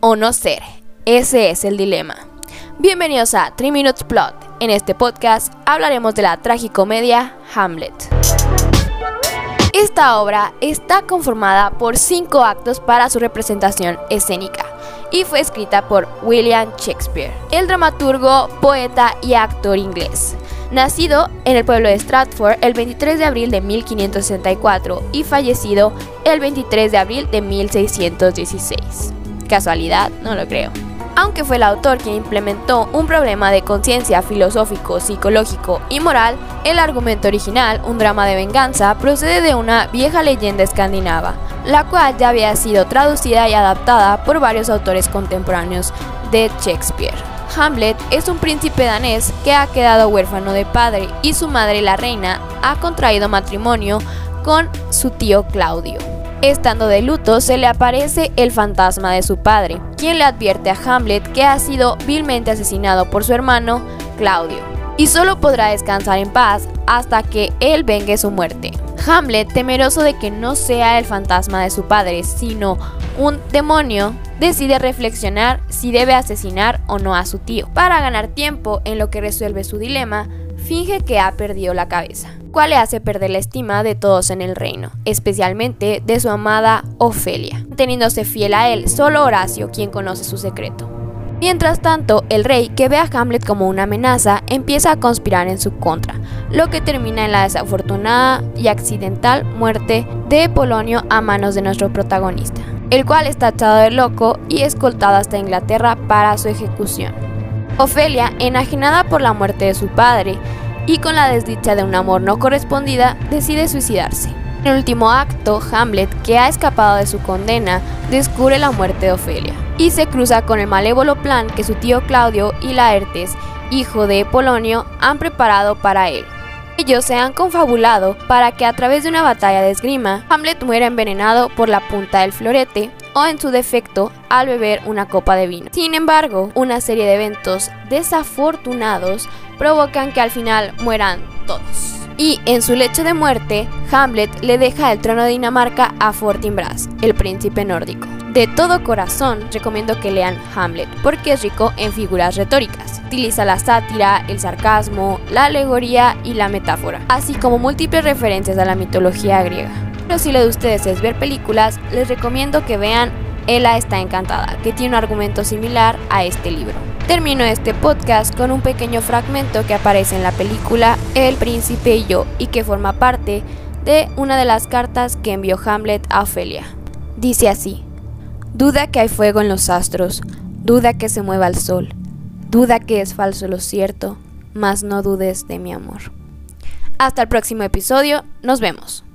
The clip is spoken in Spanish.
O no ser, ese es el dilema. Bienvenidos a 3 Minutes Plot. En este podcast hablaremos de la tragicomedia Hamlet. Esta obra está conformada por cinco actos para su representación escénica y fue escrita por William Shakespeare, el dramaturgo, poeta y actor inglés. Nacido en el pueblo de Stratford el 23 de abril de 1564 y fallecido el 23 de abril de 1616. ¿Casualidad? No lo creo. Aunque fue el autor quien implementó un problema de conciencia filosófico, psicológico y moral, el argumento original, un drama de venganza, procede de una vieja leyenda escandinava, la cual ya había sido traducida y adaptada por varios autores contemporáneos de Shakespeare. Hamlet es un príncipe danés que ha quedado huérfano de padre y su madre, la reina, ha contraído matrimonio con su tío Claudio. Estando de luto, se le aparece el fantasma de su padre, quien le advierte a Hamlet que ha sido vilmente asesinado por su hermano, Claudio, y solo podrá descansar en paz hasta que él vengue su muerte. Hamlet, temeroso de que no sea el fantasma de su padre, sino un demonio, decide reflexionar si debe asesinar o no a su tío. Para ganar tiempo en lo que resuelve su dilema, finge que ha perdido la cabeza, cual le hace perder la estima de todos en el reino, especialmente de su amada Ofelia, teniéndose fiel a él solo Horacio quien conoce su secreto. Mientras tanto, el rey, que ve a Hamlet como una amenaza, empieza a conspirar en su contra, lo que termina en la desafortunada y accidental muerte de Polonio a manos de nuestro protagonista, el cual está echado de loco y escoltado hasta Inglaterra para su ejecución. Ofelia, enajenada por la muerte de su padre y con la desdicha de un amor no correspondida, decide suicidarse. En el último acto, Hamlet, que ha escapado de su condena, descubre la muerte de Ofelia y se cruza con el malévolo plan que su tío Claudio y Laertes, hijo de Polonio, han preparado para él. Ellos se han confabulado para que a través de una batalla de esgrima, Hamlet muera envenenado por la punta del florete o en su defecto al beber una copa de vino. Sin embargo, una serie de eventos desafortunados provocan que al final mueran todos. Y en su lecho de muerte, Hamlet le deja el trono de Dinamarca a Fortinbras, el príncipe nórdico. De todo corazón recomiendo que lean Hamlet porque es rico en figuras retóricas. Utiliza la sátira, el sarcasmo, la alegoría y la metáfora, así como múltiples referencias a la mitología griega. Pero si lo de ustedes es ver películas, les recomiendo que vean Ella está encantada, que tiene un argumento similar a este libro. Termino este podcast con un pequeño fragmento que aparece en la película El príncipe y yo y que forma parte de una de las cartas que envió Hamlet a Ofelia. Dice así, duda que hay fuego en los astros, duda que se mueva el sol, duda que es falso lo cierto, mas no dudes de mi amor. Hasta el próximo episodio, nos vemos.